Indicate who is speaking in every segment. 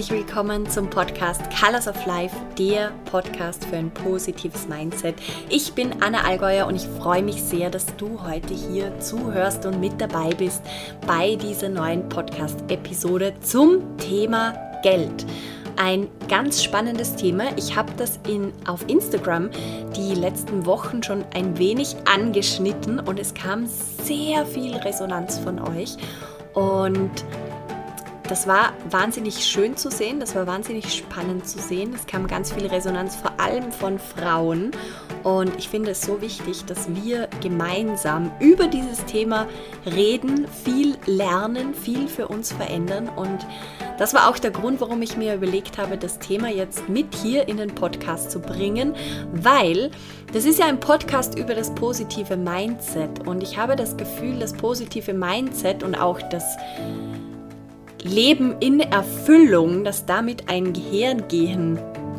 Speaker 1: Herzlich willkommen zum Podcast Colors of Life, der Podcast für ein positives Mindset. Ich bin Anna Allgäuer und ich freue mich sehr, dass du heute hier zuhörst und mit dabei bist bei dieser neuen Podcast-Episode zum Thema Geld ein ganz spannendes Thema. Ich habe das in, auf Instagram die letzten Wochen schon ein wenig angeschnitten und es kam sehr viel Resonanz von euch. Und das war wahnsinnig schön zu sehen, das war wahnsinnig spannend zu sehen. Es kam ganz viel Resonanz, vor allem von Frauen. Und ich finde es so wichtig, dass wir gemeinsam über dieses Thema reden, viel lernen, viel für uns verändern. Und das war auch der Grund, warum ich mir überlegt habe, das Thema jetzt mit hier in den Podcast zu bringen, weil das ist ja ein Podcast über das positive Mindset. Und ich habe das Gefühl, das positive Mindset und auch das Leben in Erfüllung, dass damit ein Gehirn gehen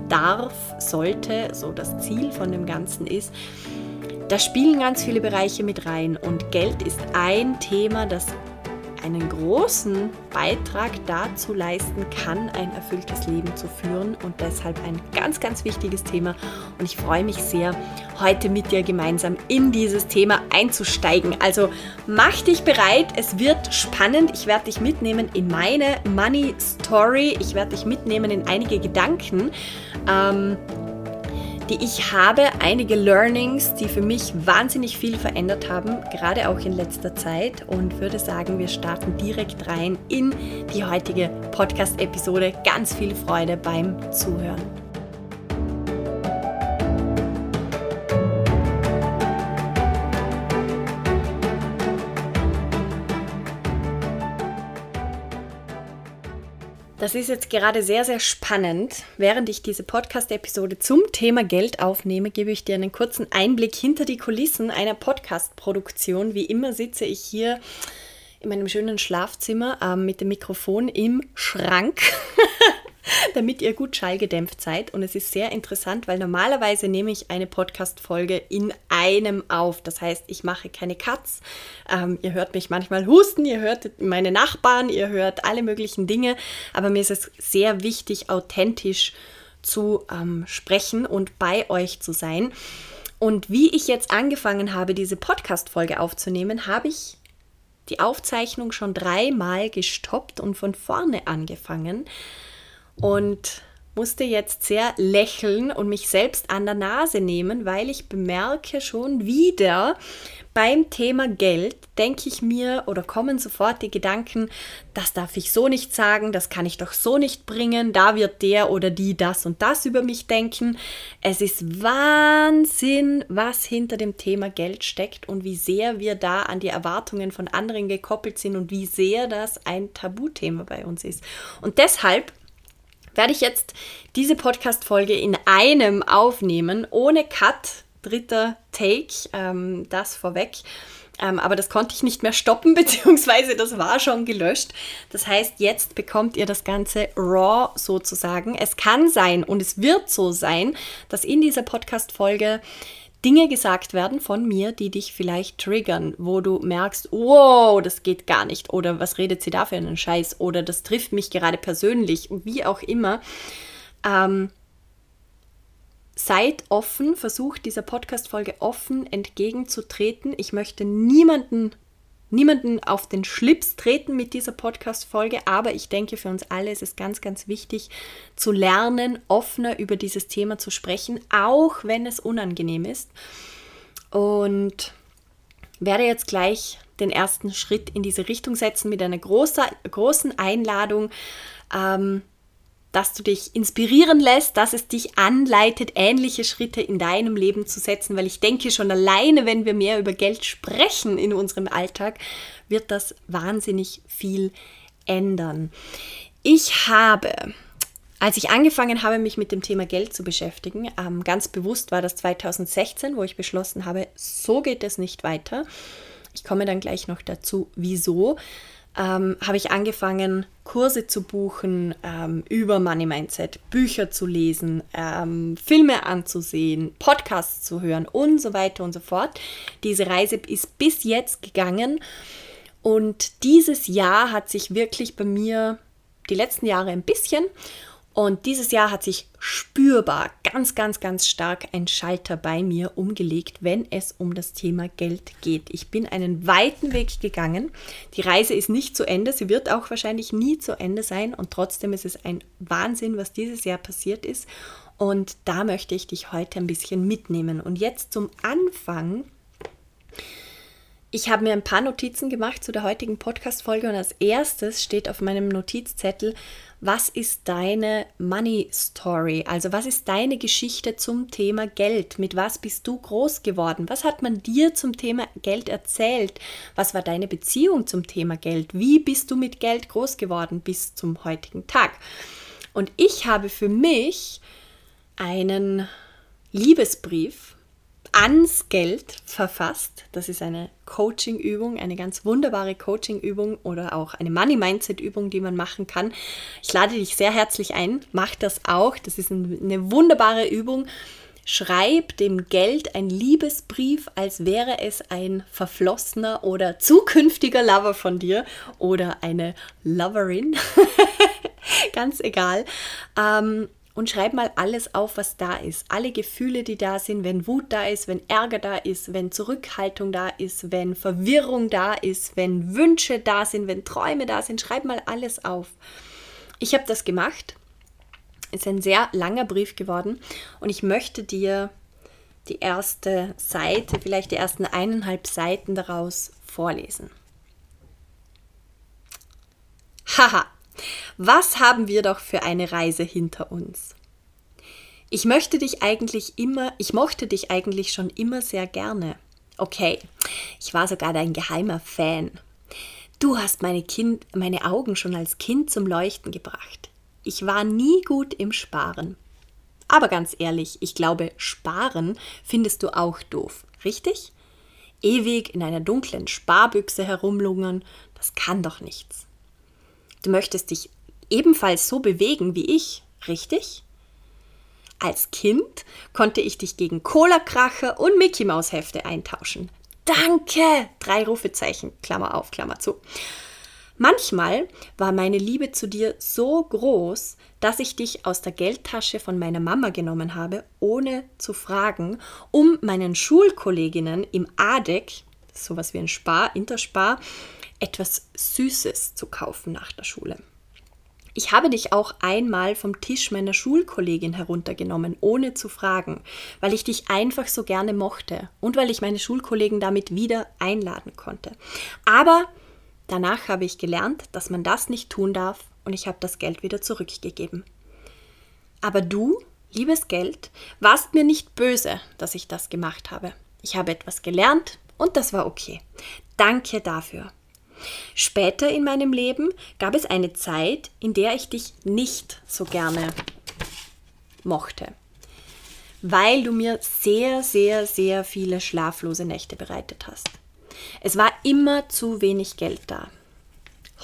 Speaker 1: darf, sollte, so das Ziel von dem Ganzen ist, da spielen ganz viele Bereiche mit rein und Geld ist ein Thema, das einen großen Beitrag dazu leisten kann, ein erfülltes Leben zu führen und deshalb ein ganz, ganz wichtiges Thema. Und ich freue mich sehr, heute mit dir gemeinsam in dieses Thema einzusteigen. Also mach dich bereit, es wird spannend. Ich werde dich mitnehmen in meine Money Story. Ich werde dich mitnehmen in einige Gedanken. Ähm, die ich habe, einige Learnings, die für mich wahnsinnig viel verändert haben, gerade auch in letzter Zeit und würde sagen, wir starten direkt rein in die heutige Podcast-Episode. Ganz viel Freude beim Zuhören. Das ist jetzt gerade sehr, sehr spannend. Während ich diese Podcast-Episode zum Thema Geld aufnehme, gebe ich dir einen kurzen Einblick hinter die Kulissen einer Podcast-Produktion. Wie immer sitze ich hier in meinem schönen Schlafzimmer äh, mit dem Mikrofon im Schrank. damit ihr gut schallgedämpft seid. Und es ist sehr interessant, weil normalerweise nehme ich eine Podcast-Folge in einem auf. Das heißt, ich mache keine Cuts. Ähm, ihr hört mich manchmal husten, ihr hört meine Nachbarn, ihr hört alle möglichen Dinge. Aber mir ist es sehr wichtig, authentisch zu ähm, sprechen und bei euch zu sein. Und wie ich jetzt angefangen habe, diese Podcast-Folge aufzunehmen, habe ich die Aufzeichnung schon dreimal gestoppt und von vorne angefangen. Und musste jetzt sehr lächeln und mich selbst an der Nase nehmen, weil ich bemerke schon wieder beim Thema Geld, denke ich mir oder kommen sofort die Gedanken, das darf ich so nicht sagen, das kann ich doch so nicht bringen, da wird der oder die das und das über mich denken. Es ist Wahnsinn, was hinter dem Thema Geld steckt und wie sehr wir da an die Erwartungen von anderen gekoppelt sind und wie sehr das ein Tabuthema bei uns ist. Und deshalb werde ich jetzt diese Podcast-Folge in einem aufnehmen, ohne Cut, dritter Take, ähm, das vorweg. Ähm, aber das konnte ich nicht mehr stoppen, beziehungsweise das war schon gelöscht. Das heißt, jetzt bekommt ihr das Ganze raw sozusagen. Es kann sein und es wird so sein, dass in dieser Podcast-Folge Dinge gesagt werden von mir, die dich vielleicht triggern, wo du merkst, wow, das geht gar nicht oder was redet sie da für einen Scheiß oder das trifft mich gerade persönlich, wie auch immer. Ähm, seid offen, versucht dieser Podcast-Folge offen entgegenzutreten. Ich möchte niemanden niemanden auf den Schlips treten mit dieser Podcast-Folge, aber ich denke, für uns alle ist es ganz, ganz wichtig zu lernen, offener über dieses Thema zu sprechen, auch wenn es unangenehm ist. Und werde jetzt gleich den ersten Schritt in diese Richtung setzen mit einer großer, großen Einladung. Ähm, dass du dich inspirieren lässt, dass es dich anleitet, ähnliche Schritte in deinem Leben zu setzen, weil ich denke schon alleine, wenn wir mehr über Geld sprechen in unserem Alltag, wird das wahnsinnig viel ändern. Ich habe, als ich angefangen habe, mich mit dem Thema Geld zu beschäftigen, ähm, ganz bewusst war das 2016, wo ich beschlossen habe, so geht es nicht weiter. Ich komme dann gleich noch dazu, wieso ähm, habe ich angefangen, Kurse zu buchen ähm, über Money Mindset, Bücher zu lesen, ähm, Filme anzusehen, Podcasts zu hören und so weiter und so fort. Diese Reise ist bis jetzt gegangen und dieses Jahr hat sich wirklich bei mir die letzten Jahre ein bisschen. Und dieses Jahr hat sich spürbar ganz, ganz, ganz stark ein Schalter bei mir umgelegt, wenn es um das Thema Geld geht. Ich bin einen weiten Weg gegangen. Die Reise ist nicht zu Ende. Sie wird auch wahrscheinlich nie zu Ende sein. Und trotzdem ist es ein Wahnsinn, was dieses Jahr passiert ist. Und da möchte ich dich heute ein bisschen mitnehmen. Und jetzt zum Anfang ich habe mir ein paar Notizen gemacht zu der heutigen Podcast-Folge und als erstes steht auf meinem Notizzettel, was ist deine Money Story? Also was ist deine Geschichte zum Thema Geld? Mit was bist du groß geworden? Was hat man dir zum Thema Geld erzählt? Was war deine Beziehung zum Thema Geld? Wie bist du mit Geld groß geworden bis zum heutigen Tag? Und ich habe für mich einen Liebesbrief ans Geld verfasst. Das ist eine Coaching-Übung, eine ganz wunderbare Coaching-Übung oder auch eine Money-Mindset-Übung, die man machen kann. Ich lade dich sehr herzlich ein, mach das auch. Das ist eine wunderbare Übung. Schreib dem Geld ein Liebesbrief, als wäre es ein verflossener oder zukünftiger Lover von dir oder eine Loverin. Ganz egal. Ähm, und schreib mal alles auf, was da ist. Alle Gefühle, die da sind, wenn Wut da ist, wenn Ärger da ist, wenn Zurückhaltung da ist, wenn Verwirrung da ist, wenn Wünsche da sind, wenn Träume da sind. Schreib mal alles auf. Ich habe das gemacht. Ist ein sehr langer Brief geworden und ich möchte dir die erste Seite, vielleicht die ersten eineinhalb Seiten daraus vorlesen. Haha, was haben wir doch für eine Reise hinter uns? Ich möchte dich eigentlich immer, ich mochte dich eigentlich schon immer sehr gerne. Okay, ich war sogar dein geheimer Fan. Du hast meine, kind, meine Augen schon als Kind zum Leuchten gebracht. Ich war nie gut im Sparen. Aber ganz ehrlich, ich glaube, Sparen findest du auch doof, richtig? Ewig in einer dunklen Sparbüchse herumlungern, das kann doch nichts. Du möchtest dich ebenfalls so bewegen wie ich, richtig? Als Kind konnte ich dich gegen Cola-Kracher und Mickey Maus Hefte eintauschen. Danke! Drei Rufezeichen, Klammer auf, Klammer zu. Manchmal war meine Liebe zu dir so groß, dass ich dich aus der Geldtasche von meiner Mama genommen habe, ohne zu fragen, um meinen Schulkolleginnen im ADEC, sowas wie ein Spar, Interspar, etwas Süßes zu kaufen nach der Schule. Ich habe dich auch einmal vom Tisch meiner Schulkollegin heruntergenommen, ohne zu fragen, weil ich dich einfach so gerne mochte und weil ich meine Schulkollegen damit wieder einladen konnte. Aber danach habe ich gelernt, dass man das nicht tun darf und ich habe das Geld wieder zurückgegeben. Aber du, liebes Geld, warst mir nicht böse, dass ich das gemacht habe. Ich habe etwas gelernt und das war okay. Danke dafür. Später in meinem Leben gab es eine Zeit, in der ich dich nicht so gerne mochte, weil du mir sehr, sehr, sehr viele schlaflose Nächte bereitet hast. Es war immer zu wenig Geld da.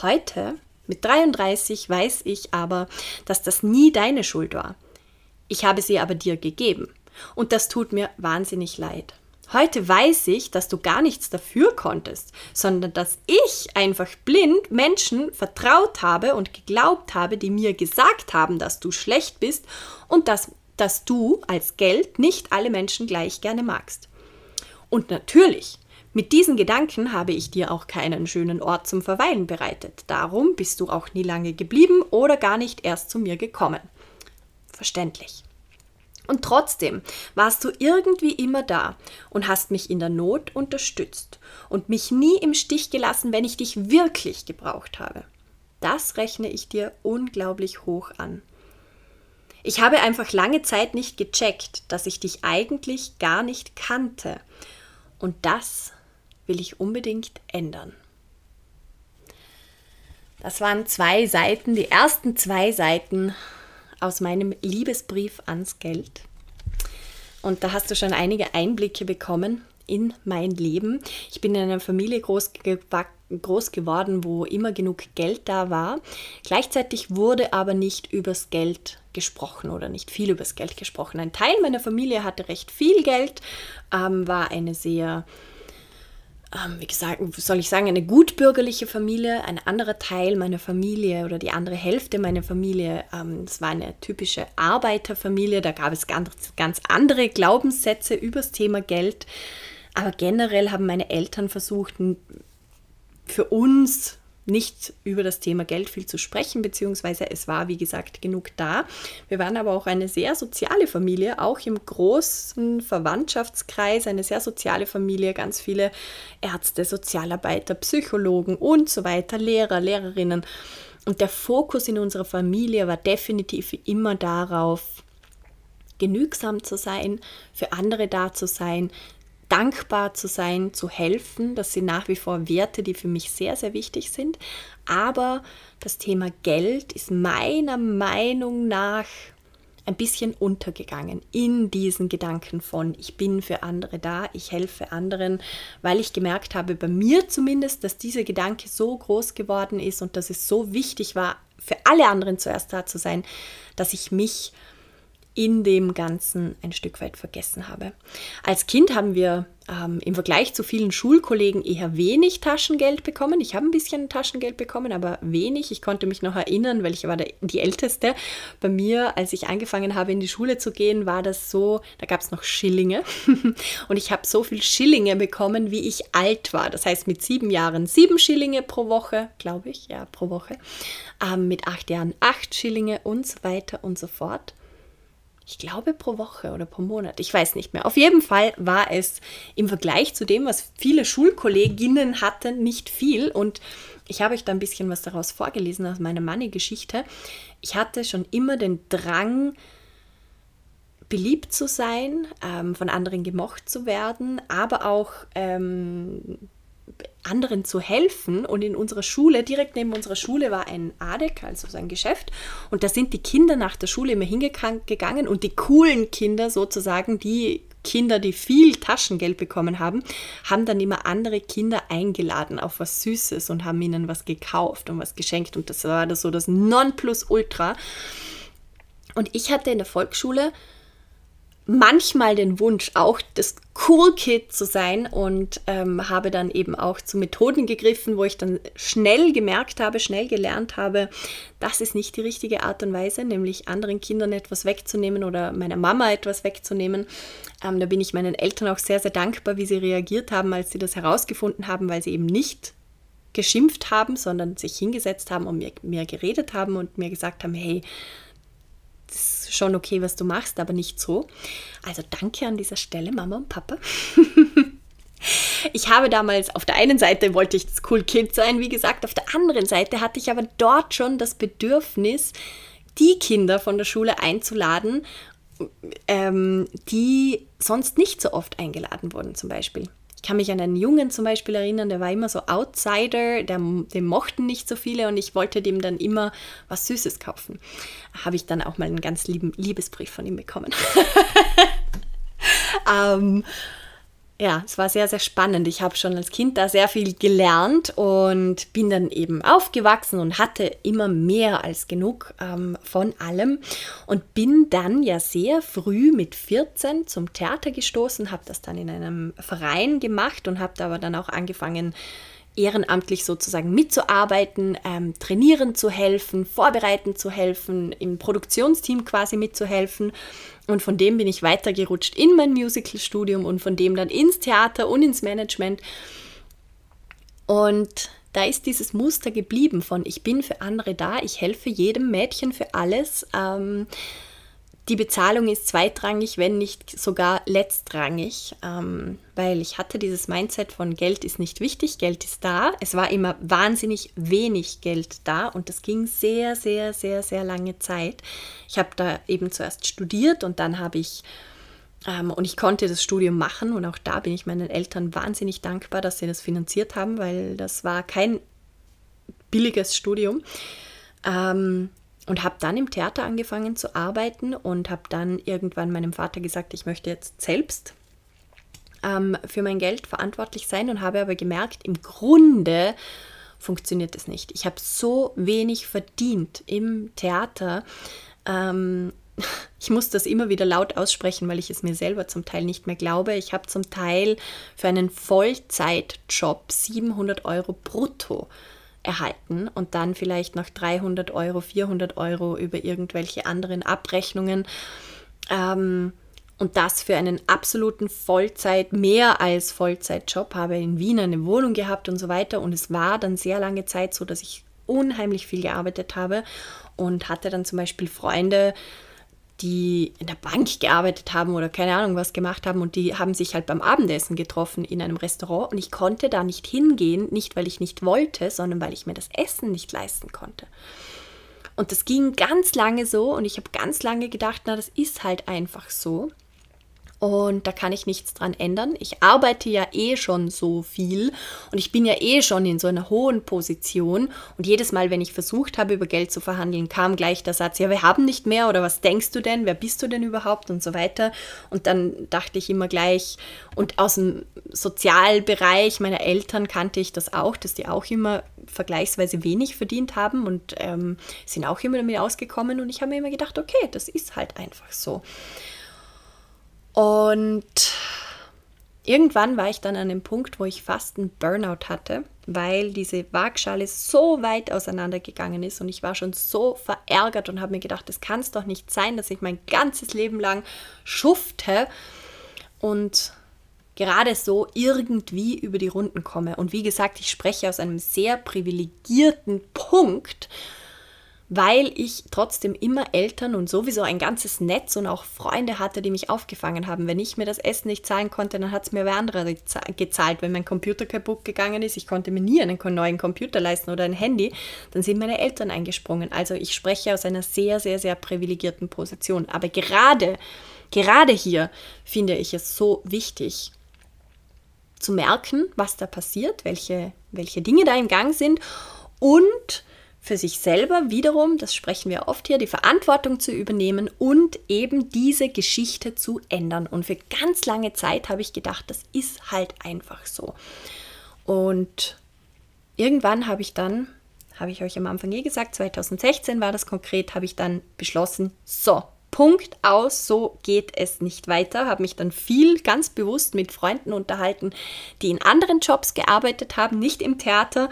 Speaker 1: Heute, mit 33, weiß ich aber, dass das nie deine Schuld war. Ich habe sie aber dir gegeben. Und das tut mir wahnsinnig leid. Heute weiß ich, dass du gar nichts dafür konntest, sondern dass ich einfach blind Menschen vertraut habe und geglaubt habe, die mir gesagt haben, dass du schlecht bist und dass, dass du als Geld nicht alle Menschen gleich gerne magst. Und natürlich, mit diesen Gedanken habe ich dir auch keinen schönen Ort zum Verweilen bereitet. Darum bist du auch nie lange geblieben oder gar nicht erst zu mir gekommen. Verständlich. Und trotzdem warst du irgendwie immer da und hast mich in der Not unterstützt und mich nie im Stich gelassen, wenn ich dich wirklich gebraucht habe. Das rechne ich dir unglaublich hoch an. Ich habe einfach lange Zeit nicht gecheckt, dass ich dich eigentlich gar nicht kannte. Und das will ich unbedingt ändern. Das waren zwei Seiten, die ersten zwei Seiten aus meinem Liebesbrief ans Geld. Und da hast du schon einige Einblicke bekommen in mein Leben. Ich bin in einer Familie groß, groß geworden, wo immer genug Geld da war. Gleichzeitig wurde aber nicht übers Geld gesprochen oder nicht viel übers Geld gesprochen. Ein Teil meiner Familie hatte recht viel Geld, ähm, war eine sehr ähm, wie gesagt, soll ich sagen, eine gutbürgerliche Familie. Ein anderer Teil meiner Familie oder die andere Hälfte meiner Familie, ähm, das war eine typische Arbeiterfamilie. Da gab es ganz, ganz andere Glaubenssätze über das Thema Geld. Aber generell haben meine Eltern versucht, für uns nicht über das Thema Geld viel zu sprechen, beziehungsweise es war, wie gesagt, genug da. Wir waren aber auch eine sehr soziale Familie, auch im großen Verwandtschaftskreis, eine sehr soziale Familie, ganz viele Ärzte, Sozialarbeiter, Psychologen und so weiter, Lehrer, Lehrerinnen. Und der Fokus in unserer Familie war definitiv immer darauf, genügsam zu sein, für andere da zu sein, dankbar zu sein, zu helfen. Das sind nach wie vor Werte, die für mich sehr, sehr wichtig sind. Aber das Thema Geld ist meiner Meinung nach ein bisschen untergegangen in diesen Gedanken von, ich bin für andere da, ich helfe anderen, weil ich gemerkt habe, bei mir zumindest, dass dieser Gedanke so groß geworden ist und dass es so wichtig war, für alle anderen zuerst da zu sein, dass ich mich in dem Ganzen ein Stück weit vergessen habe. Als Kind haben wir ähm, im Vergleich zu vielen Schulkollegen eher wenig Taschengeld bekommen. Ich habe ein bisschen Taschengeld bekommen, aber wenig. Ich konnte mich noch erinnern, weil ich war der, die Älteste. Bei mir, als ich angefangen habe, in die Schule zu gehen, war das so, da gab es noch Schillinge. Und ich habe so viel Schillinge bekommen, wie ich alt war. Das heißt, mit sieben Jahren sieben Schillinge pro Woche, glaube ich, ja, pro Woche. Ähm, mit acht Jahren acht Schillinge und so weiter und so fort ich glaube pro Woche oder pro Monat, ich weiß nicht mehr. Auf jeden Fall war es im Vergleich zu dem, was viele Schulkolleginnen hatten, nicht viel. Und ich habe euch da ein bisschen was daraus vorgelesen aus meiner Money-Geschichte. Ich hatte schon immer den Drang, beliebt zu sein, ähm, von anderen gemocht zu werden, aber auch ähm, anderen zu helfen. Und in unserer Schule, direkt neben unserer Schule, war ein ADEC, also sein Geschäft. Und da sind die Kinder nach der Schule immer hingegangen und die coolen Kinder sozusagen, die Kinder, die viel Taschengeld bekommen haben, haben dann immer andere Kinder eingeladen auf was Süßes und haben ihnen was gekauft und was geschenkt. Und das war das so das Nonplusultra. Und ich hatte in der Volksschule manchmal den Wunsch, auch das Cool Kid zu sein und ähm, habe dann eben auch zu Methoden gegriffen, wo ich dann schnell gemerkt habe, schnell gelernt habe, das ist nicht die richtige Art und Weise, nämlich anderen Kindern etwas wegzunehmen oder meiner Mama etwas wegzunehmen. Ähm, da bin ich meinen Eltern auch sehr, sehr dankbar, wie sie reagiert haben, als sie das herausgefunden haben, weil sie eben nicht geschimpft haben, sondern sich hingesetzt haben und mir, mir geredet haben und mir gesagt haben, hey, ist schon okay, was du machst, aber nicht so. Also danke an dieser Stelle, Mama und Papa. ich habe damals auf der einen Seite wollte ich das Cool Kind sein, wie gesagt, auf der anderen Seite hatte ich aber dort schon das Bedürfnis, die Kinder von der Schule einzuladen, ähm, die sonst nicht so oft eingeladen wurden, zum Beispiel. Kann mich an einen Jungen zum Beispiel erinnern, der war immer so Outsider, der, den mochten nicht so viele und ich wollte dem dann immer was Süßes kaufen. Habe ich dann auch mal einen ganz lieben Liebesbrief von ihm bekommen. ähm, ja, es war sehr, sehr spannend. Ich habe schon als Kind da sehr viel gelernt und bin dann eben aufgewachsen und hatte immer mehr als genug ähm, von allem und bin dann ja sehr früh mit 14 zum Theater gestoßen, habe das dann in einem Verein gemacht und habe aber dann auch angefangen, ehrenamtlich sozusagen mitzuarbeiten, ähm, trainieren zu helfen, vorbereiten zu helfen, im Produktionsteam quasi mitzuhelfen. Und von dem bin ich weitergerutscht in mein Musical-Studium und von dem dann ins Theater und ins Management. Und da ist dieses Muster geblieben von ich bin für andere da, ich helfe jedem Mädchen für alles. Ähm, die Bezahlung ist zweitrangig, wenn nicht sogar letztrangig, ähm, weil ich hatte dieses Mindset von Geld ist nicht wichtig, Geld ist da. Es war immer wahnsinnig wenig Geld da und das ging sehr, sehr, sehr, sehr lange Zeit. Ich habe da eben zuerst studiert und dann habe ich, ähm, und ich konnte das Studium machen und auch da bin ich meinen Eltern wahnsinnig dankbar, dass sie das finanziert haben, weil das war kein billiges Studium. Ähm, und habe dann im Theater angefangen zu arbeiten und habe dann irgendwann meinem Vater gesagt, ich möchte jetzt selbst ähm, für mein Geld verantwortlich sein und habe aber gemerkt, im Grunde funktioniert es nicht. Ich habe so wenig verdient im Theater. Ähm, ich muss das immer wieder laut aussprechen, weil ich es mir selber zum Teil nicht mehr glaube. Ich habe zum Teil für einen Vollzeitjob 700 Euro brutto erhalten und dann vielleicht noch 300 Euro, 400 Euro über irgendwelche anderen Abrechnungen. Ähm, und das für einen absoluten Vollzeit, mehr als Vollzeitjob, habe in Wien eine Wohnung gehabt und so weiter. Und es war dann sehr lange Zeit so, dass ich unheimlich viel gearbeitet habe und hatte dann zum Beispiel Freunde, die in der Bank gearbeitet haben oder keine Ahnung was gemacht haben und die haben sich halt beim Abendessen getroffen in einem Restaurant und ich konnte da nicht hingehen, nicht weil ich nicht wollte, sondern weil ich mir das Essen nicht leisten konnte. Und das ging ganz lange so und ich habe ganz lange gedacht, na, das ist halt einfach so. Und da kann ich nichts dran ändern. Ich arbeite ja eh schon so viel und ich bin ja eh schon in so einer hohen Position. Und jedes Mal, wenn ich versucht habe, über Geld zu verhandeln, kam gleich der Satz, ja, wir haben nicht mehr oder was denkst du denn, wer bist du denn überhaupt und so weiter. Und dann dachte ich immer gleich, und aus dem Sozialbereich meiner Eltern kannte ich das auch, dass die auch immer vergleichsweise wenig verdient haben und ähm, sind auch immer damit ausgekommen. Und ich habe mir immer gedacht, okay, das ist halt einfach so. Und irgendwann war ich dann an einem Punkt, wo ich fast einen Burnout hatte, weil diese Waagschale so weit auseinandergegangen ist und ich war schon so verärgert und habe mir gedacht, das kann es doch nicht sein, dass ich mein ganzes Leben lang schufte und gerade so irgendwie über die Runden komme. Und wie gesagt, ich spreche aus einem sehr privilegierten Punkt weil ich trotzdem immer Eltern und sowieso ein ganzes Netz und auch Freunde hatte, die mich aufgefangen haben. Wenn ich mir das Essen nicht zahlen konnte, dann hat es mir wer andere gezahlt. Wenn mein Computer kaputt gegangen ist, ich konnte mir nie einen neuen Computer leisten oder ein Handy, dann sind meine Eltern eingesprungen. Also ich spreche aus einer sehr, sehr, sehr privilegierten Position. Aber gerade, gerade hier finde ich es so wichtig, zu merken, was da passiert, welche, welche Dinge da im Gang sind und für sich selber wiederum, das sprechen wir oft hier, die Verantwortung zu übernehmen und eben diese Geschichte zu ändern. Und für ganz lange Zeit habe ich gedacht, das ist halt einfach so. Und irgendwann habe ich dann, habe ich euch am Anfang eh gesagt, 2016 war das konkret, habe ich dann beschlossen, so, Punkt aus, so geht es nicht weiter. Habe mich dann viel ganz bewusst mit Freunden unterhalten, die in anderen Jobs gearbeitet haben, nicht im Theater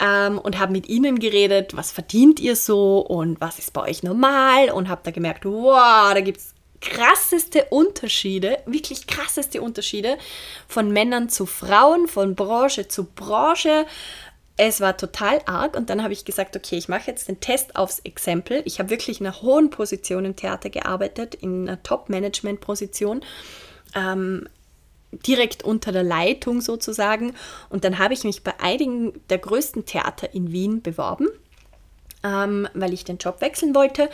Speaker 1: ähm, und habe mit ihnen geredet, was verdient ihr so und was ist bei euch normal und habe da gemerkt, wow, da gibt es krasseste Unterschiede, wirklich krasseste Unterschiede von Männern zu Frauen, von Branche zu Branche. Es war total arg und dann habe ich gesagt, okay, ich mache jetzt den Test aufs Exempel. Ich habe wirklich in einer hohen Position im Theater gearbeitet, in einer Top-Management-Position. Ähm, direkt unter der Leitung sozusagen. Und dann habe ich mich bei einigen der größten Theater in Wien beworben, ähm, weil ich den Job wechseln wollte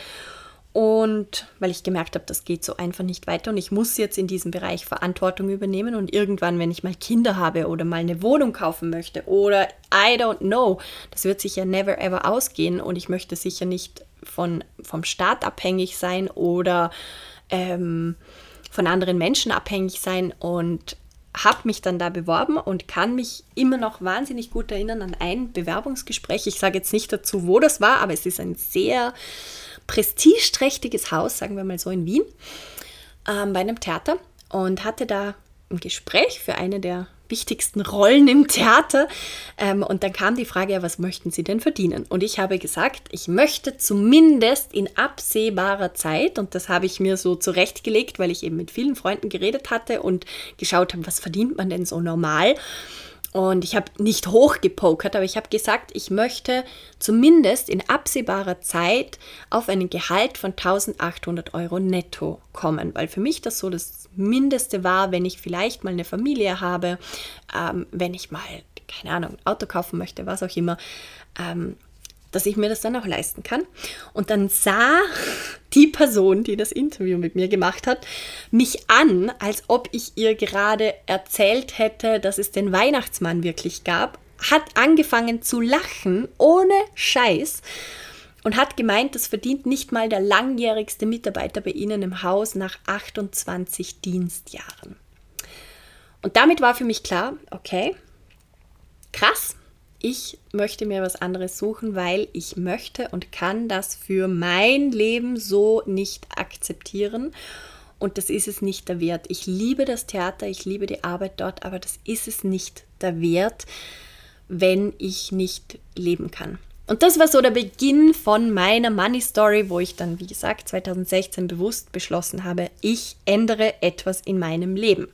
Speaker 1: und weil ich gemerkt habe, das geht so einfach nicht weiter und ich muss jetzt in diesem Bereich Verantwortung übernehmen und irgendwann, wenn ich mal Kinder habe oder mal eine Wohnung kaufen möchte oder I don't know, das wird sicher never ever ausgehen und ich möchte sicher nicht von, vom Staat abhängig sein oder ähm, von anderen Menschen abhängig sein und habe mich dann da beworben und kann mich immer noch wahnsinnig gut erinnern an ein Bewerbungsgespräch. Ich sage jetzt nicht dazu, wo das war, aber es ist ein sehr prestigeträchtiges Haus, sagen wir mal so in Wien, ähm, bei einem Theater und hatte da ein Gespräch für eine der wichtigsten Rollen im Theater. Ähm, und dann kam die Frage, ja, was möchten Sie denn verdienen? Und ich habe gesagt, ich möchte zumindest in absehbarer Zeit, und das habe ich mir so zurechtgelegt, weil ich eben mit vielen Freunden geredet hatte und geschaut habe, was verdient man denn so normal. Und ich habe nicht hochgepokert, aber ich habe gesagt, ich möchte zumindest in absehbarer Zeit auf einen Gehalt von 1800 Euro netto kommen, weil für mich das so das Mindeste war, wenn ich vielleicht mal eine Familie habe, ähm, wenn ich mal, keine Ahnung, ein Auto kaufen möchte, was auch immer. Ähm, dass ich mir das dann auch leisten kann. Und dann sah die Person, die das Interview mit mir gemacht hat, mich an, als ob ich ihr gerade erzählt hätte, dass es den Weihnachtsmann wirklich gab, hat angefangen zu lachen, ohne Scheiß, und hat gemeint, das verdient nicht mal der langjährigste Mitarbeiter bei Ihnen im Haus nach 28 Dienstjahren. Und damit war für mich klar, okay, krass, ich möchte mir was anderes suchen, weil ich möchte und kann das für mein Leben so nicht akzeptieren. Und das ist es nicht der Wert. Ich liebe das Theater, ich liebe die Arbeit dort, aber das ist es nicht der Wert, wenn ich nicht leben kann. Und das war so der Beginn von meiner Money Story, wo ich dann, wie gesagt, 2016 bewusst beschlossen habe, ich ändere etwas in meinem Leben.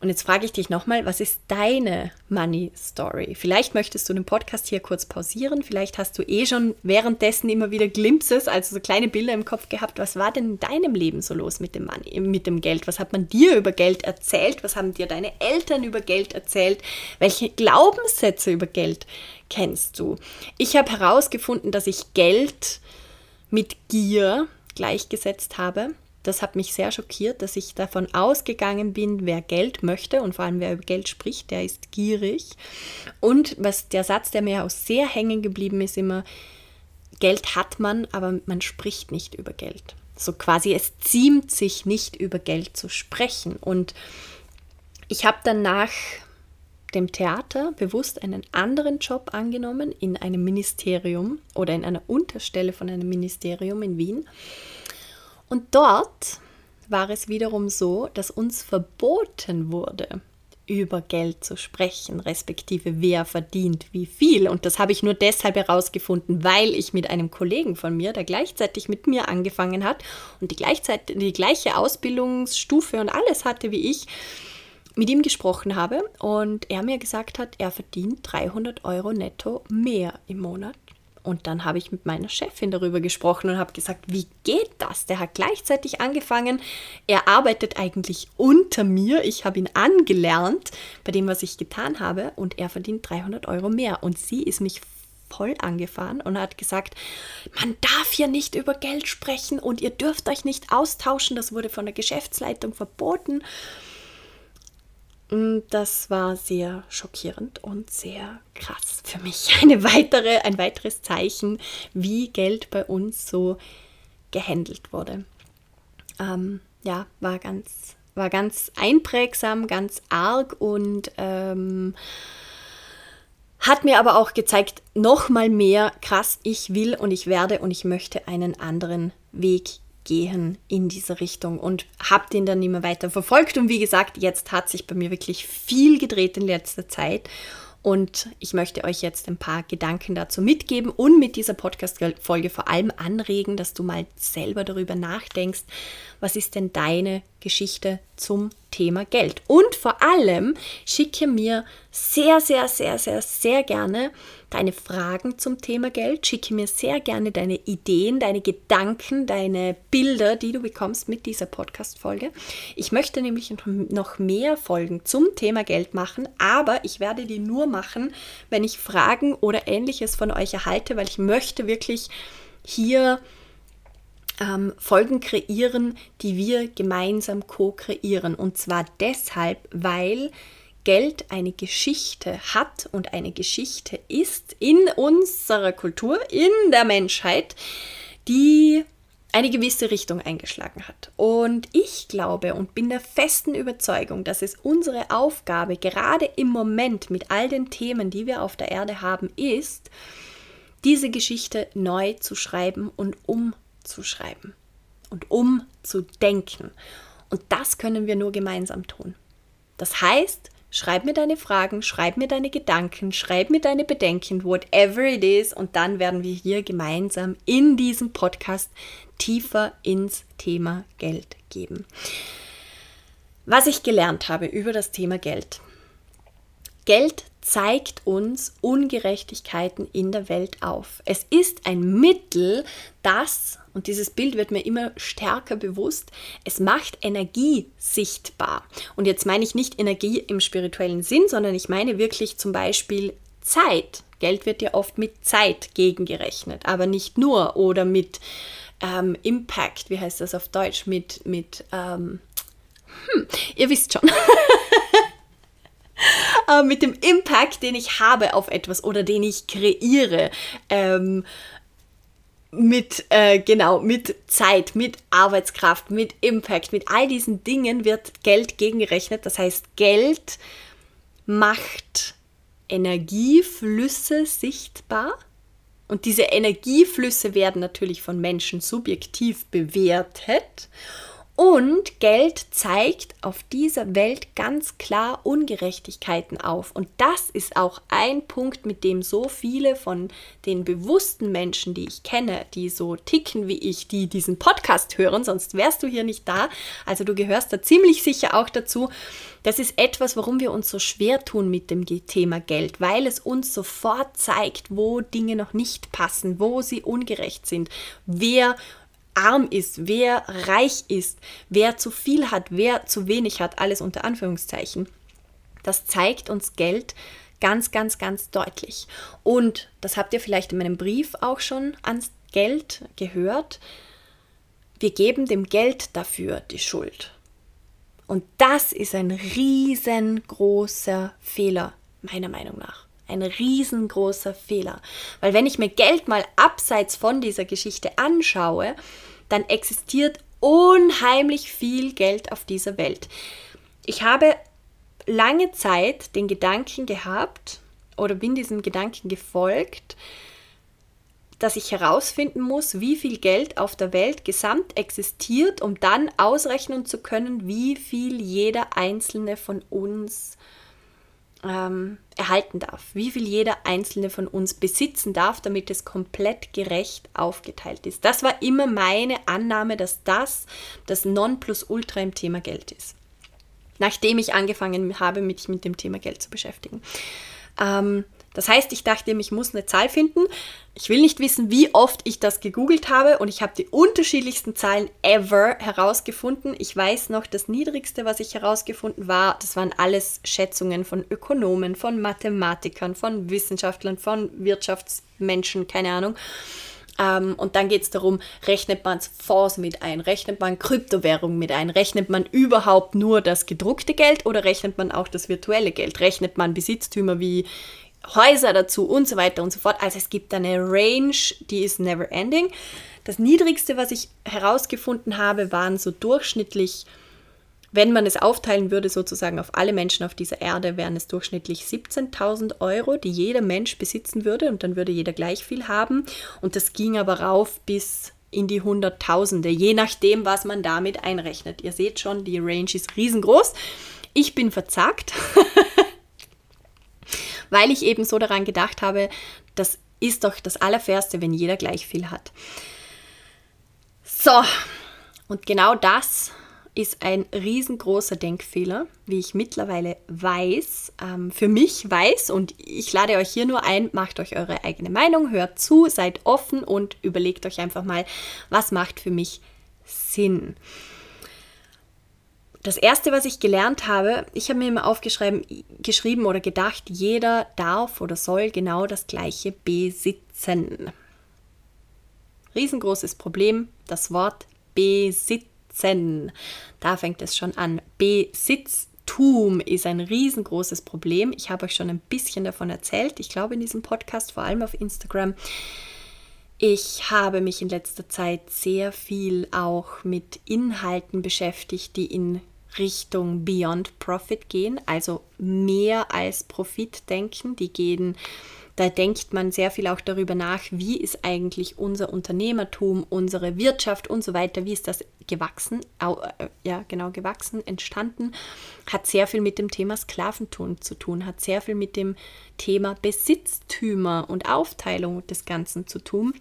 Speaker 1: Und jetzt frage ich dich nochmal, was ist deine Money Story? Vielleicht möchtest du den Podcast hier kurz pausieren, vielleicht hast du eh schon währenddessen immer wieder Glimpses, also so kleine Bilder im Kopf gehabt. Was war denn in deinem Leben so los mit dem Money, mit dem Geld? Was hat man dir über Geld erzählt? Was haben dir deine Eltern über Geld erzählt? Welche Glaubenssätze über Geld kennst du? Ich habe herausgefunden, dass ich Geld mit Gier gleichgesetzt habe das hat mich sehr schockiert, dass ich davon ausgegangen bin, wer Geld möchte und vor allem wer über Geld spricht, der ist gierig. Und was der Satz, der mir auch sehr hängen geblieben ist, immer, Geld hat man, aber man spricht nicht über Geld. So quasi, es ziemt sich nicht über Geld zu sprechen. Und ich habe dann nach dem Theater bewusst einen anderen Job angenommen in einem Ministerium oder in einer Unterstelle von einem Ministerium in Wien und dort war es wiederum so, dass uns verboten wurde, über Geld zu sprechen, respektive wer verdient wie viel. Und das habe ich nur deshalb herausgefunden, weil ich mit einem Kollegen von mir, der gleichzeitig mit mir angefangen hat und die, gleichzeitig, die gleiche Ausbildungsstufe und alles hatte wie ich, mit ihm gesprochen habe und er mir gesagt hat, er verdient 300 Euro netto mehr im Monat und dann habe ich mit meiner Chefin darüber gesprochen und habe gesagt, wie geht das? Der hat gleichzeitig angefangen, er arbeitet eigentlich unter mir, ich habe ihn angelernt bei dem, was ich getan habe und er verdient 300 Euro mehr. Und sie ist mich voll angefahren und hat gesagt, man darf hier nicht über Geld sprechen und ihr dürft euch nicht austauschen, das wurde von der Geschäftsleitung verboten. Mm, das war sehr schockierend und sehr krass für mich. Eine weitere, ein weiteres Zeichen, wie Geld bei uns so gehandelt wurde. Ähm, ja, war ganz, war ganz einprägsam, ganz arg und ähm, hat mir aber auch gezeigt, noch mal mehr krass, ich will und ich werde und ich möchte einen anderen Weg gehen in diese Richtung und habe den dann immer weiter verfolgt. Und wie gesagt, jetzt hat sich bei mir wirklich viel gedreht in letzter Zeit. Und ich möchte euch jetzt ein paar Gedanken dazu mitgeben und mit dieser Podcast-Folge vor allem anregen, dass du mal selber darüber nachdenkst, was ist denn deine Geschichte zum Thema Geld? Und vor allem schicke mir sehr, sehr, sehr, sehr, sehr gerne deine Fragen zum Thema Geld. Schicke mir sehr gerne deine Ideen, deine Gedanken, deine Bilder, die du bekommst mit dieser Podcast-Folge. Ich möchte nämlich noch mehr Folgen zum Thema Geld machen, aber ich werde die nur machen, wenn ich Fragen oder ähnliches von euch erhalte, weil ich möchte wirklich hier ähm, Folgen kreieren, die wir gemeinsam co-kreieren. Und zwar deshalb, weil Geld eine Geschichte hat und eine Geschichte ist in unserer Kultur, in der Menschheit, die eine gewisse Richtung eingeschlagen hat. Und ich glaube und bin der festen Überzeugung, dass es unsere Aufgabe gerade im Moment mit all den Themen, die wir auf der Erde haben, ist, diese Geschichte neu zu schreiben und umzuschreiben und umzudenken. Und das können wir nur gemeinsam tun. Das heißt, Schreib mir deine Fragen, schreib mir deine Gedanken, schreib mir deine Bedenken, whatever it is, und dann werden wir hier gemeinsam in diesem Podcast tiefer ins Thema Geld geben. Was ich gelernt habe über das Thema Geld. Geld zeigt uns Ungerechtigkeiten in der Welt auf. Es ist ein Mittel, das, und dieses Bild wird mir immer stärker bewusst, es macht Energie sichtbar. Und jetzt meine ich nicht Energie im spirituellen Sinn, sondern ich meine wirklich zum Beispiel Zeit. Geld wird ja oft mit Zeit gegengerechnet, aber nicht nur oder mit ähm, Impact, wie heißt das auf Deutsch, mit, mit ähm, hm, ihr wisst schon. äh, mit dem Impact, den ich habe auf etwas oder den ich kreiere. Ähm, mit, äh, genau, mit Zeit, mit Arbeitskraft, mit Impact, mit all diesen Dingen wird Geld gegengerechnet. Das heißt, Geld macht Energieflüsse sichtbar. Und diese Energieflüsse werden natürlich von Menschen subjektiv bewertet. Und Geld zeigt auf dieser Welt ganz klar Ungerechtigkeiten auf. Und das ist auch ein Punkt, mit dem so viele von den bewussten Menschen, die ich kenne, die so ticken wie ich, die diesen Podcast hören, sonst wärst du hier nicht da. Also du gehörst da ziemlich sicher auch dazu. Das ist etwas, warum wir uns so schwer tun mit dem Thema Geld, weil es uns sofort zeigt, wo Dinge noch nicht passen, wo sie ungerecht sind, wer arm ist, wer reich ist, wer zu viel hat, wer zu wenig hat, alles unter Anführungszeichen. Das zeigt uns Geld ganz, ganz, ganz deutlich. Und das habt ihr vielleicht in meinem Brief auch schon ans Geld gehört. Wir geben dem Geld dafür die Schuld. Und das ist ein riesengroßer Fehler, meiner Meinung nach. Ein riesengroßer Fehler. Weil wenn ich mir Geld mal abseits von dieser Geschichte anschaue, dann existiert unheimlich viel Geld auf dieser Welt. Ich habe lange Zeit den Gedanken gehabt oder bin diesem Gedanken gefolgt, dass ich herausfinden muss, wie viel Geld auf der Welt gesamt existiert, um dann ausrechnen zu können, wie viel jeder einzelne von uns ähm, erhalten darf, wie viel jeder einzelne von uns besitzen darf, damit es komplett gerecht aufgeteilt ist. Das war immer meine Annahme, dass das das Nonplusultra im Thema Geld ist. Nachdem ich angefangen habe, mich mit dem Thema Geld zu beschäftigen. Ähm, das heißt, ich dachte, ich muss eine Zahl finden. Ich will nicht wissen, wie oft ich das gegoogelt habe und ich habe die unterschiedlichsten Zahlen ever herausgefunden. Ich weiß noch, das niedrigste, was ich herausgefunden war, das waren alles Schätzungen von Ökonomen, von Mathematikern, von Wissenschaftlern, von Wirtschaftsmenschen, keine Ahnung. Ähm, und dann geht es darum, rechnet man Fonds mit ein, rechnet man Kryptowährungen mit ein, rechnet man überhaupt nur das gedruckte Geld oder rechnet man auch das virtuelle Geld, rechnet man Besitztümer wie Häuser dazu und so weiter und so fort. Also es gibt eine Range, die ist never ending. Das niedrigste, was ich herausgefunden habe, waren so durchschnittlich, wenn man es aufteilen würde, sozusagen auf alle Menschen auf dieser Erde, wären es durchschnittlich 17.000 Euro, die jeder Mensch besitzen würde und dann würde jeder gleich viel haben. Und das ging aber rauf bis in die Hunderttausende, je nachdem, was man damit einrechnet. Ihr seht schon, die Range ist riesengroß. Ich bin verzagt. weil ich eben so daran gedacht habe, das ist doch das Allerfairste, wenn jeder gleich viel hat. So, und genau das ist ein riesengroßer Denkfehler, wie ich mittlerweile weiß, ähm, für mich weiß und ich lade euch hier nur ein, macht euch eure eigene Meinung, hört zu, seid offen und überlegt euch einfach mal, was macht für mich Sinn das erste, was ich gelernt habe, ich habe mir immer aufgeschrieben geschrieben oder gedacht, jeder darf oder soll genau das Gleiche besitzen. Riesengroßes Problem, das Wort besitzen. Da fängt es schon an. Besitztum ist ein riesengroßes Problem. Ich habe euch schon ein bisschen davon erzählt. Ich glaube in diesem Podcast, vor allem auf Instagram. Ich habe mich in letzter Zeit sehr viel auch mit Inhalten beschäftigt, die in Richtung Beyond Profit gehen, also mehr als Profit denken. Die gehen, da denkt man sehr viel auch darüber nach, wie ist eigentlich unser Unternehmertum, unsere Wirtschaft und so weiter, wie ist das gewachsen, äh, ja genau gewachsen, entstanden, hat sehr viel mit dem Thema Sklaventum zu tun, hat sehr viel mit dem Thema Besitztümer und Aufteilung des Ganzen zu tun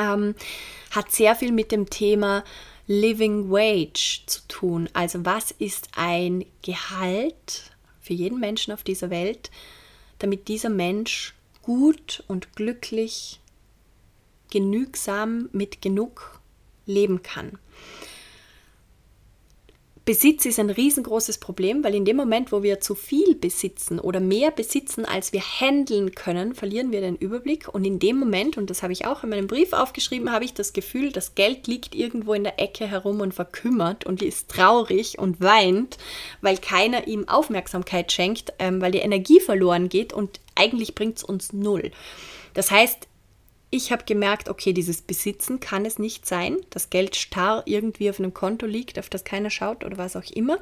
Speaker 1: ähm, hat sehr viel mit dem Thema Living Wage zu tun. Also was ist ein Gehalt für jeden Menschen auf dieser Welt, damit dieser Mensch gut und glücklich, genügsam mit genug leben kann. Besitz ist ein riesengroßes Problem, weil in dem Moment, wo wir zu viel besitzen oder mehr besitzen, als wir handeln können, verlieren wir den Überblick. Und in dem Moment, und das habe ich auch in meinem Brief aufgeschrieben, habe ich das Gefühl, das Geld liegt irgendwo in der Ecke herum und verkümmert und ist traurig und weint, weil keiner ihm Aufmerksamkeit schenkt, ähm, weil die Energie verloren geht und eigentlich bringt es uns null. Das heißt, ich habe gemerkt, okay, dieses Besitzen kann es nicht sein, dass Geld starr irgendwie auf einem Konto liegt, auf das keiner schaut oder was auch immer.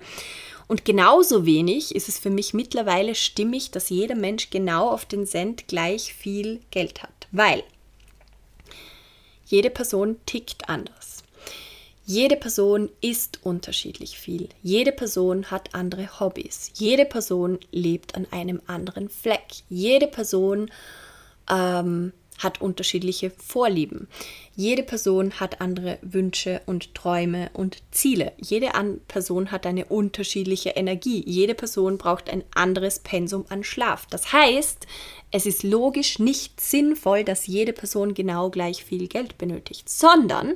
Speaker 1: Und genauso wenig ist es für mich mittlerweile stimmig, dass jeder Mensch genau auf den Cent gleich viel Geld hat, weil jede Person tickt anders. Jede Person isst unterschiedlich viel. Jede Person hat andere Hobbys. Jede Person lebt an einem anderen Fleck. Jede Person ähm, hat unterschiedliche Vorlieben. Jede Person hat andere Wünsche und Träume und Ziele. Jede Person hat eine unterschiedliche Energie. Jede Person braucht ein anderes Pensum an Schlaf. Das heißt, es ist logisch nicht sinnvoll, dass jede Person genau gleich viel Geld benötigt, sondern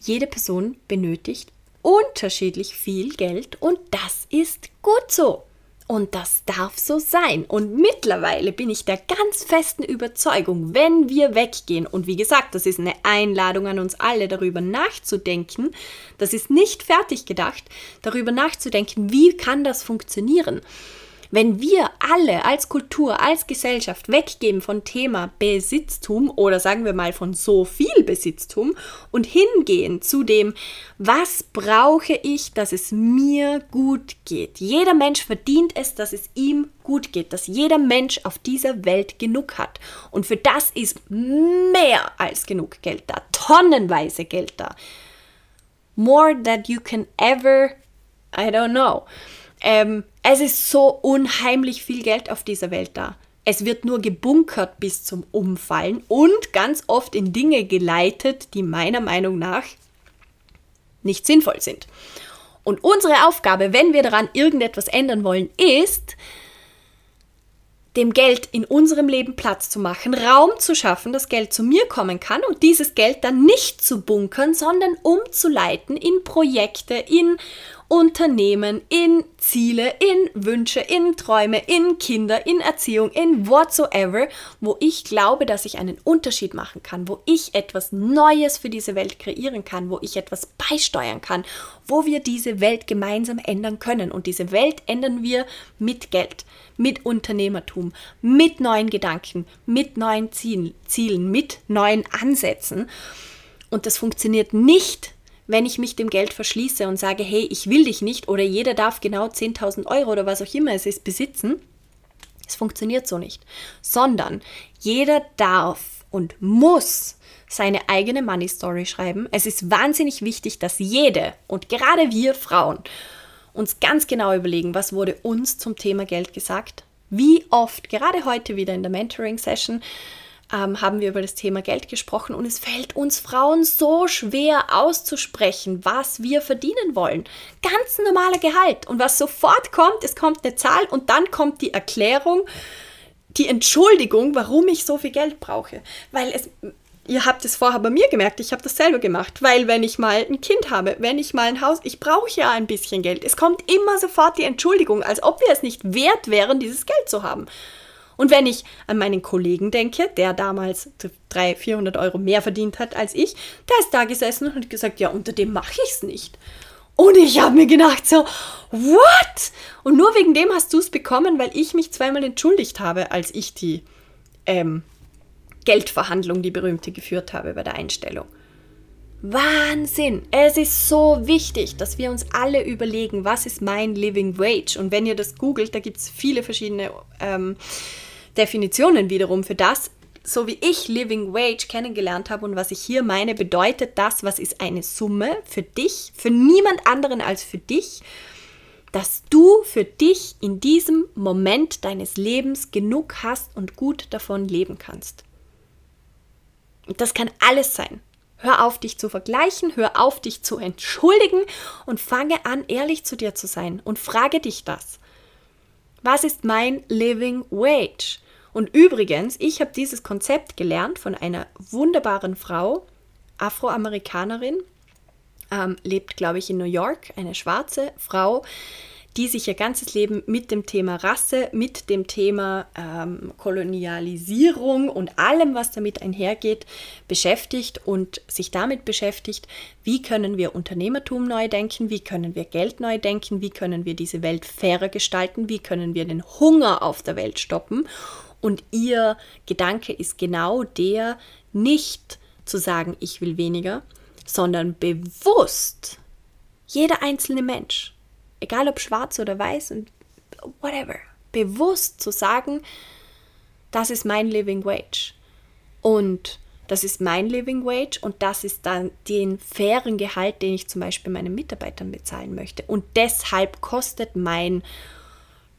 Speaker 1: jede Person benötigt unterschiedlich viel Geld und das ist gut so. Und das darf so sein. Und mittlerweile bin ich der ganz festen Überzeugung, wenn wir weggehen, und wie gesagt, das ist eine Einladung an uns alle, darüber nachzudenken, das ist nicht fertig gedacht, darüber nachzudenken, wie kann das funktionieren. Wenn wir alle als Kultur, als Gesellschaft weggehen von Thema Besitztum oder sagen wir mal von so viel Besitztum und hingehen zu dem, was brauche ich, dass es mir gut geht. Jeder Mensch verdient es, dass es ihm gut geht, dass jeder Mensch auf dieser Welt genug hat. Und für das ist mehr als genug Geld da, tonnenweise Geld da. More than you can ever, I don't know. Ähm, es ist so unheimlich viel Geld auf dieser Welt da. Es wird nur gebunkert bis zum Umfallen und ganz oft in Dinge geleitet, die meiner Meinung nach nicht sinnvoll sind. Und unsere Aufgabe, wenn wir daran irgendetwas ändern wollen, ist, dem Geld in unserem Leben Platz zu machen, Raum zu schaffen, dass Geld zu mir kommen kann und dieses Geld dann nicht zu bunkern, sondern umzuleiten in Projekte, in Unternehmen, in Ziele, in Wünsche, in Träume, in Kinder, in Erziehung, in whatsoever, wo ich glaube, dass ich einen Unterschied machen kann, wo ich etwas Neues für diese Welt kreieren kann, wo ich etwas beisteuern kann, wo wir diese Welt gemeinsam ändern können. Und diese Welt ändern wir mit Geld, mit Unternehmertum, mit neuen Gedanken, mit neuen Zielen, mit neuen Ansätzen. Und das funktioniert nicht wenn ich mich dem Geld verschließe und sage, hey, ich will dich nicht oder jeder darf genau 10.000 Euro oder was auch immer es ist besitzen, es funktioniert so nicht, sondern jeder darf und muss seine eigene Money Story schreiben. Es ist wahnsinnig wichtig, dass jede und gerade wir Frauen uns ganz genau überlegen, was wurde uns zum Thema Geld gesagt. Wie oft, gerade heute wieder in der Mentoring-Session, ähm, haben wir über das Thema Geld gesprochen und es fällt uns Frauen so schwer auszusprechen, was wir verdienen wollen. Ganz normaler Gehalt. Und was sofort kommt, es kommt eine Zahl und dann kommt die Erklärung, die Entschuldigung, warum ich so viel Geld brauche. Weil es, ihr habt es vorher bei mir gemerkt, ich habe das selber gemacht, weil wenn ich mal ein Kind habe, wenn ich mal ein Haus, ich brauche ja ein bisschen Geld. Es kommt immer sofort die Entschuldigung, als ob wir es nicht wert wären, dieses Geld zu haben. Und wenn ich an meinen Kollegen denke, der damals 300, 400 Euro mehr verdient hat als ich, der ist da gesessen und hat gesagt, ja, unter dem mache ich es nicht. Und ich habe mir gedacht so, what? Und nur wegen dem hast du es bekommen, weil ich mich zweimal entschuldigt habe, als ich die ähm, Geldverhandlung, die berühmte, geführt habe bei der Einstellung. Wahnsinn! Es ist so wichtig, dass wir uns alle überlegen, was ist mein Living Wage? Und wenn ihr das googelt, da gibt es viele verschiedene ähm, Definitionen wiederum für das, so wie ich Living Wage kennengelernt habe und was ich hier meine, bedeutet das, was ist eine Summe für dich, für niemand anderen als für dich, dass du für dich in diesem Moment deines Lebens genug hast und gut davon leben kannst. Das kann alles sein. Hör auf, dich zu vergleichen, hör auf, dich zu entschuldigen und fange an, ehrlich zu dir zu sein und frage dich das. Was ist mein Living Wage? Und übrigens, ich habe dieses Konzept gelernt von einer wunderbaren Frau, Afroamerikanerin, ähm, lebt, glaube ich, in New York, eine schwarze Frau, die sich ihr ganzes Leben mit dem Thema Rasse, mit dem Thema ähm, Kolonialisierung und allem, was damit einhergeht, beschäftigt und sich damit beschäftigt, wie können wir Unternehmertum neu denken, wie können wir Geld neu denken, wie können wir diese Welt fairer gestalten, wie können wir den Hunger auf der Welt stoppen Und ihr Gedanke ist genau der, nicht zu sagen, ich will weniger, sondern bewusst jeder einzelne Mensch, egal ob schwarz oder weiß und whatever, bewusst zu sagen, das ist mein Living Wage. Und das ist mein Living Wage und das ist dann den fairen Gehalt, den ich zum Beispiel meinen Mitarbeitern bezahlen möchte. Und deshalb kostet mein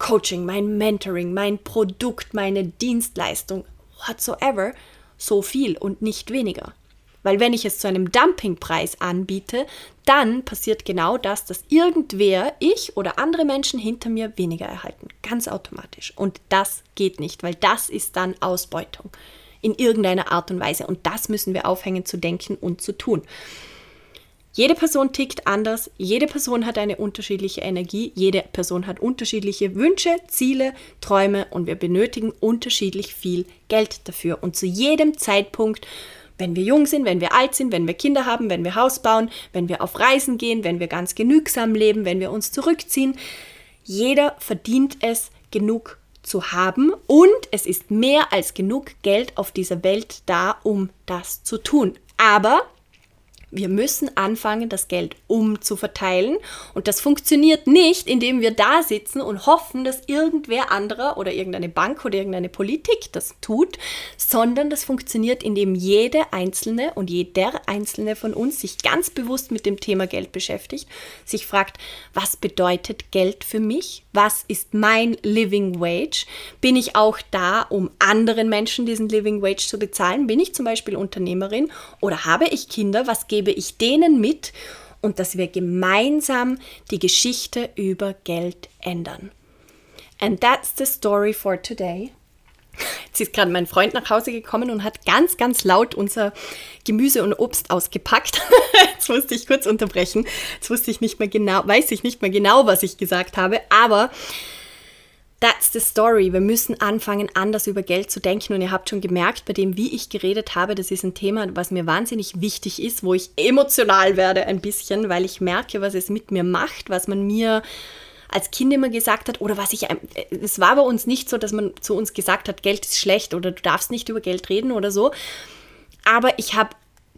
Speaker 1: Coaching, mein Mentoring, mein Produkt, meine Dienstleistung, whatsoever, so viel und nicht weniger. Weil wenn ich es zu einem Dumpingpreis anbiete, dann passiert genau das, dass irgendwer, ich oder andere Menschen hinter mir weniger erhalten. Ganz automatisch. Und das geht nicht, weil das ist dann Ausbeutung in irgendeiner Art und Weise. Und das müssen wir aufhängen zu denken und zu tun. Jede Person tickt anders, jede Person hat eine unterschiedliche Energie, jede Person hat unterschiedliche Wünsche, Ziele, Träume und wir benötigen unterschiedlich viel Geld dafür. Und zu jedem Zeitpunkt, wenn wir jung sind, wenn wir alt sind, wenn wir Kinder haben, wenn wir Haus bauen, wenn wir auf Reisen gehen, wenn wir ganz genügsam leben, wenn wir uns zurückziehen, jeder verdient es, genug zu haben und es ist mehr als genug Geld auf dieser Welt da, um das zu tun. Aber wir müssen anfangen, das Geld umzuverteilen. Und das funktioniert nicht, indem wir da sitzen und hoffen, dass irgendwer anderer oder irgendeine Bank oder irgendeine Politik das tut, sondern das funktioniert, indem jede einzelne und jeder einzelne von uns sich ganz bewusst mit dem Thema Geld beschäftigt, sich fragt, was bedeutet Geld für mich? Was ist mein Living Wage? Bin ich auch da, um anderen Menschen diesen Living Wage zu bezahlen? Bin ich zum Beispiel Unternehmerin oder habe ich Kinder? Was gebe ich denen mit und dass wir gemeinsam die Geschichte über Geld ändern. And that's the story for today. Jetzt ist gerade mein Freund nach Hause gekommen und hat ganz, ganz laut unser Gemüse und Obst ausgepackt. Jetzt musste ich kurz unterbrechen. Jetzt wusste ich nicht mehr genau, weiß ich nicht mehr genau, was ich gesagt habe, aber That's the story. Wir müssen anfangen, anders über Geld zu denken. Und ihr habt schon gemerkt, bei dem, wie ich geredet habe, das ist ein Thema, was mir wahnsinnig wichtig ist, wo ich emotional werde ein bisschen, weil ich merke, was es mit mir macht, was man mir als Kind immer gesagt hat oder was ich, es war bei uns nicht so, dass man zu uns gesagt hat, Geld ist schlecht oder du darfst nicht über Geld reden oder so. Aber ich habe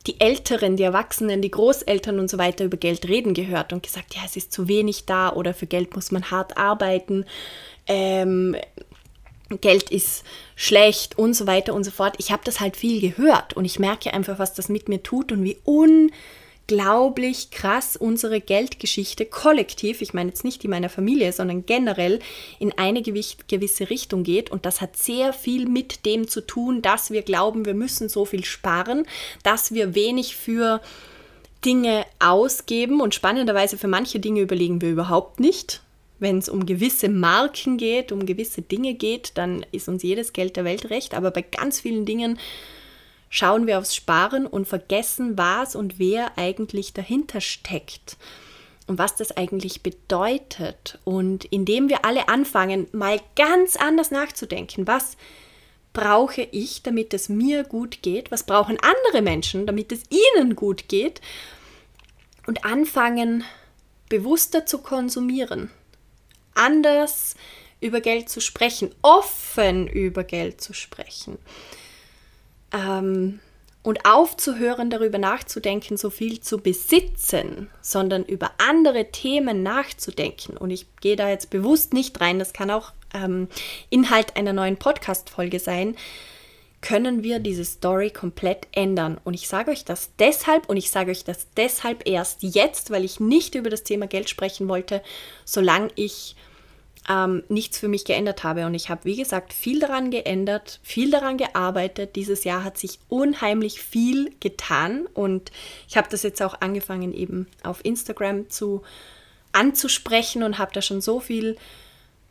Speaker 1: die Älteren, die Erwachsenen, die Großeltern und so weiter über Geld reden gehört und gesagt, ja, es ist zu wenig da oder für Geld muss man hart arbeiten ähm, Geld ist schlecht und so weiter und so fort. Ich habe das halt viel gehört und ich merke einfach, was das mit mir tut und wie unglaublich krass unsere Geldgeschichte kollektiv, ich meine jetzt nicht die meiner Familie, sondern generell in eine gewisse Richtung geht. Und das hat sehr viel mit dem zu tun, dass wir glauben, wir müssen so viel sparen, dass wir wenig für Dinge ausgeben und spannenderweise für manche Dinge überlegen wir überhaupt nicht wenn es um gewisse Marken geht, um gewisse Dinge geht, dann ist uns jedes Geld der Welt recht. Aber bei ganz vielen Dingen schauen wir aufs Sparen und vergessen, was und wer eigentlich dahinter steckt und was das eigentlich bedeutet. Und indem wir alle anfangen, mal ganz anders nachzudenken, was brauche ich, damit es mir gut geht, was brauchen andere Menschen, damit es ihnen gut geht, und anfangen, bewusster zu konsumieren anders über Geld zu sprechen, offen über Geld zu sprechen. Ähm, und aufzuhören, darüber nachzudenken, so viel zu besitzen, sondern über andere Themen nachzudenken. Und ich gehe da jetzt bewusst nicht rein, das kann auch ähm, Inhalt einer neuen Podcast-Folge sein, können wir diese Story komplett ändern. Und ich sage euch das deshalb und ich sage euch das deshalb erst jetzt, weil ich nicht über das Thema Geld sprechen wollte, solange ich ähm, nichts für mich geändert habe. Und ich habe, wie gesagt, viel daran geändert, viel daran gearbeitet. Dieses Jahr hat sich unheimlich viel getan und ich habe das jetzt auch angefangen, eben auf Instagram zu anzusprechen und habe da schon so viel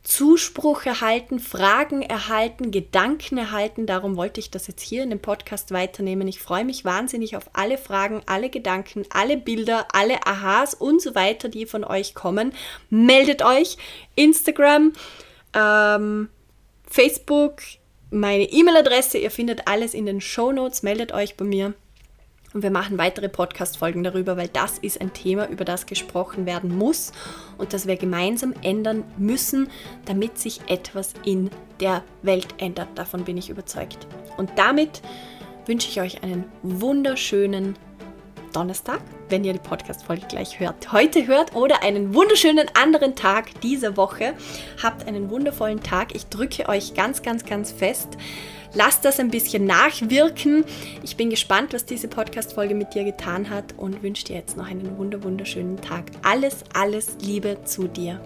Speaker 1: Zuspruch erhalten, Fragen erhalten, Gedanken erhalten. Darum wollte ich das jetzt hier in dem Podcast weiternehmen. Ich freue mich wahnsinnig auf alle Fragen, alle Gedanken, alle Bilder, alle Aha's und so weiter, die von euch kommen. Meldet euch. Instagram, ähm, Facebook, meine E-Mail-Adresse. Ihr findet alles in den Show Notes. Meldet euch bei mir. Und wir machen weitere Podcast-Folgen darüber, weil das ist ein Thema, über das gesprochen werden muss und das wir gemeinsam ändern müssen, damit sich etwas in der Welt ändert. Davon bin ich überzeugt. Und damit wünsche ich euch einen wunderschönen Donnerstag, wenn ihr die Podcast-Folge gleich hört, heute hört oder einen wunderschönen anderen Tag dieser Woche. Habt einen wundervollen Tag. Ich drücke euch ganz, ganz, ganz fest. Lasst das ein bisschen nachwirken. Ich bin gespannt, was diese Podcast-Folge mit dir getan hat und wünsche dir jetzt noch einen wunder, wunderschönen Tag. Alles, alles Liebe zu dir.